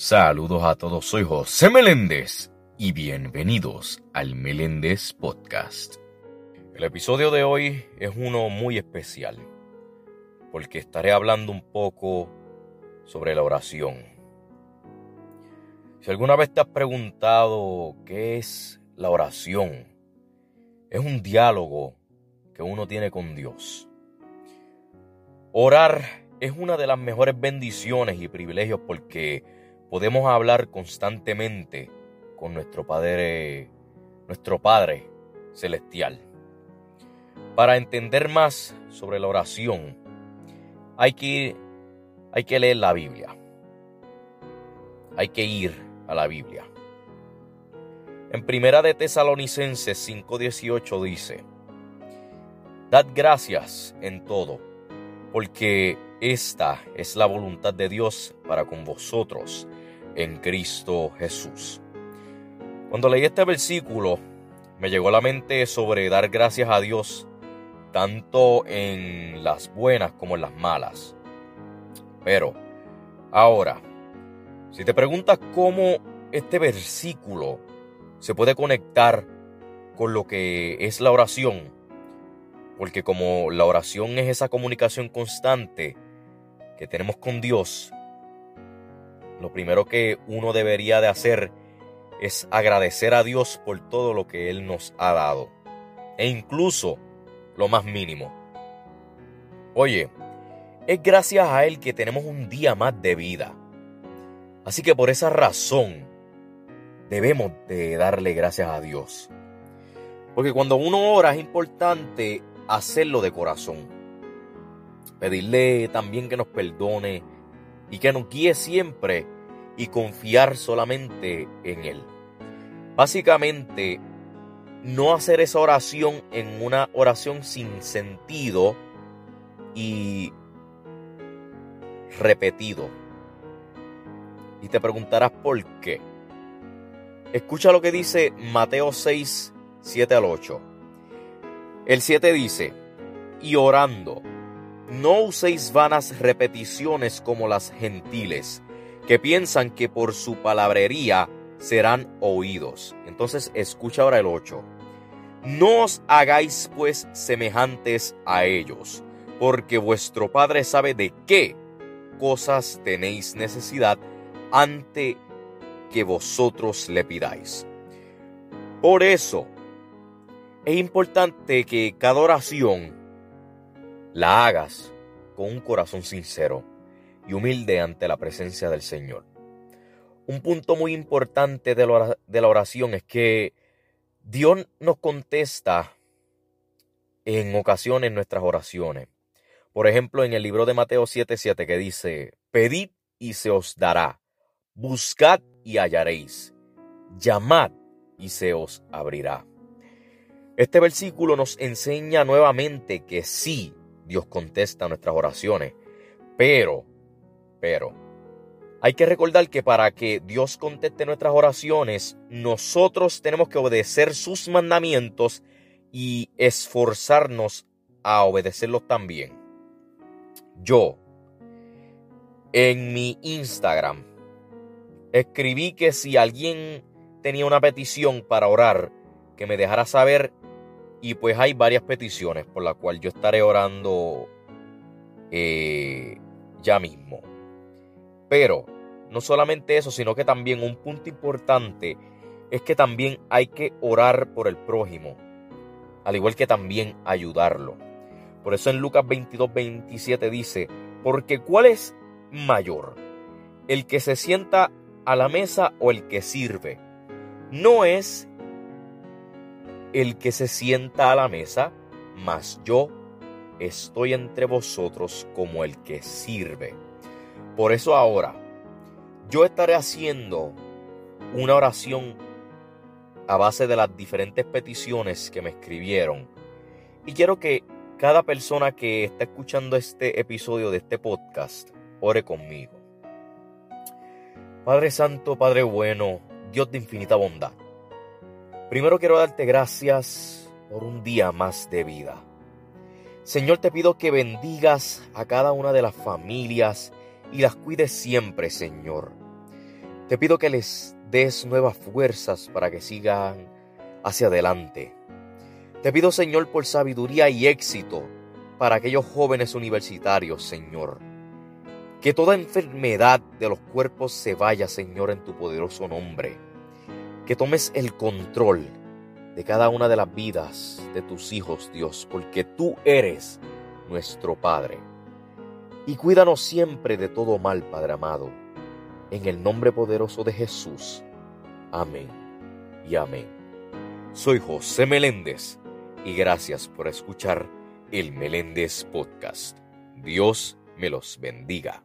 Saludos a todos, soy José Meléndez y bienvenidos al Meléndez Podcast. El episodio de hoy es uno muy especial porque estaré hablando un poco sobre la oración. Si alguna vez te has preguntado qué es la oración, es un diálogo que uno tiene con Dios. Orar es una de las mejores bendiciones y privilegios porque podemos hablar constantemente con nuestro Padre, nuestro Padre celestial. Para entender más sobre la oración, hay que, hay que leer la Biblia. Hay que ir a la Biblia. En Primera de Tesalonicenses 5:18 dice: Dad gracias en todo, porque esta es la voluntad de Dios para con vosotros en Cristo Jesús. Cuando leí este versículo, me llegó a la mente sobre dar gracias a Dios, tanto en las buenas como en las malas. Pero, ahora, si te preguntas cómo este versículo se puede conectar con lo que es la oración, porque como la oración es esa comunicación constante que tenemos con Dios, lo primero que uno debería de hacer es agradecer a Dios por todo lo que Él nos ha dado. E incluso lo más mínimo. Oye, es gracias a Él que tenemos un día más de vida. Así que por esa razón debemos de darle gracias a Dios. Porque cuando uno ora es importante hacerlo de corazón. Pedirle también que nos perdone y que nos guíe siempre y confiar solamente en Él. Básicamente, no hacer esa oración en una oración sin sentido y repetido. Y te preguntarás por qué. Escucha lo que dice Mateo 6, 7 al 8. El 7 dice, y orando, no uséis vanas repeticiones como las gentiles, que piensan que por su palabrería serán oídos. Entonces escucha ahora el 8. No os hagáis pues semejantes a ellos, porque vuestro Padre sabe de qué cosas tenéis necesidad ante que vosotros le pidáis. Por eso, es importante que cada oración la hagas con un corazón sincero y humilde ante la presencia del Señor. Un punto muy importante de la oración es que Dios nos contesta en ocasiones nuestras oraciones. Por ejemplo, en el libro de Mateo 7:7 que dice, pedid y se os dará, buscad y hallaréis, llamad y se os abrirá. Este versículo nos enseña nuevamente que sí, Dios contesta nuestras oraciones, pero, pero, hay que recordar que para que Dios conteste nuestras oraciones, nosotros tenemos que obedecer sus mandamientos y esforzarnos a obedecerlos también. Yo, en mi Instagram, escribí que si alguien tenía una petición para orar, que me dejara saber y pues hay varias peticiones por las cuales yo estaré orando eh, ya mismo. Pero no solamente eso, sino que también un punto importante es que también hay que orar por el prójimo, al igual que también ayudarlo. Por eso en Lucas 22, 27 dice, porque ¿cuál es mayor? ¿El que se sienta a la mesa o el que sirve? No es el que se sienta a la mesa, mas yo estoy entre vosotros como el que sirve. Por eso ahora, yo estaré haciendo una oración a base de las diferentes peticiones que me escribieron. Y quiero que cada persona que está escuchando este episodio de este podcast ore conmigo. Padre Santo, Padre bueno, Dios de infinita bondad. Primero quiero darte gracias por un día más de vida. Señor, te pido que bendigas a cada una de las familias y las cuides siempre, Señor. Te pido que les des nuevas fuerzas para que sigan hacia adelante. Te pido, Señor, por sabiduría y éxito para aquellos jóvenes universitarios, Señor. Que toda enfermedad de los cuerpos se vaya, Señor, en tu poderoso nombre. Que tomes el control de cada una de las vidas de tus hijos, Dios, porque tú eres nuestro Padre. Y cuídanos siempre de todo mal, Padre amado en el nombre poderoso de Jesús. Amén y amén. Soy José Meléndez y gracias por escuchar el Meléndez Podcast. Dios me los bendiga.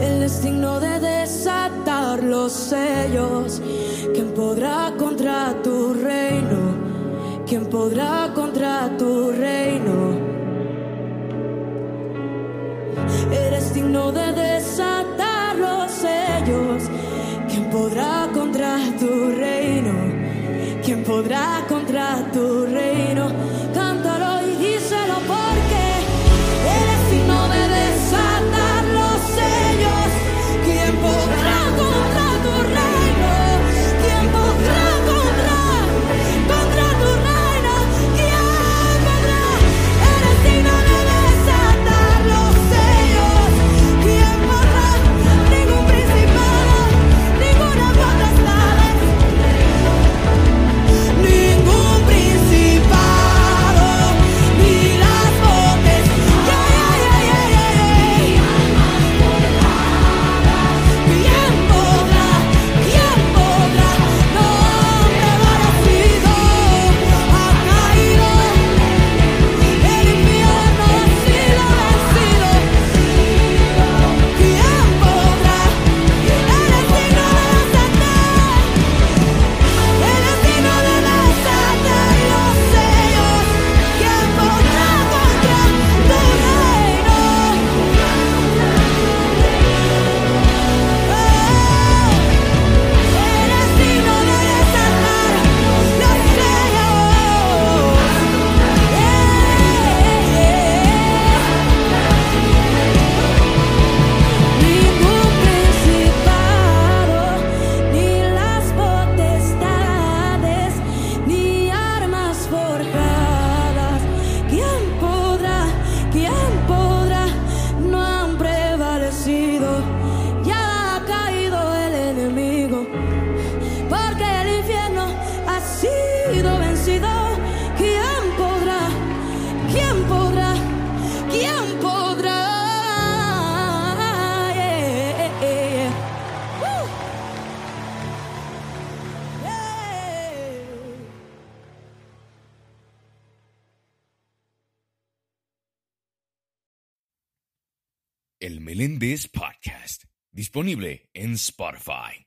Él es de desatar los sellos. ¿Quién podrá contra tu reino? ¿Quién podrá contra tu reino? Eres digno de desatar los sellos. ¿Quién podrá contra tu reino? ¿Quién podrá contra tu reino? This Podcast, disponible en Spotify.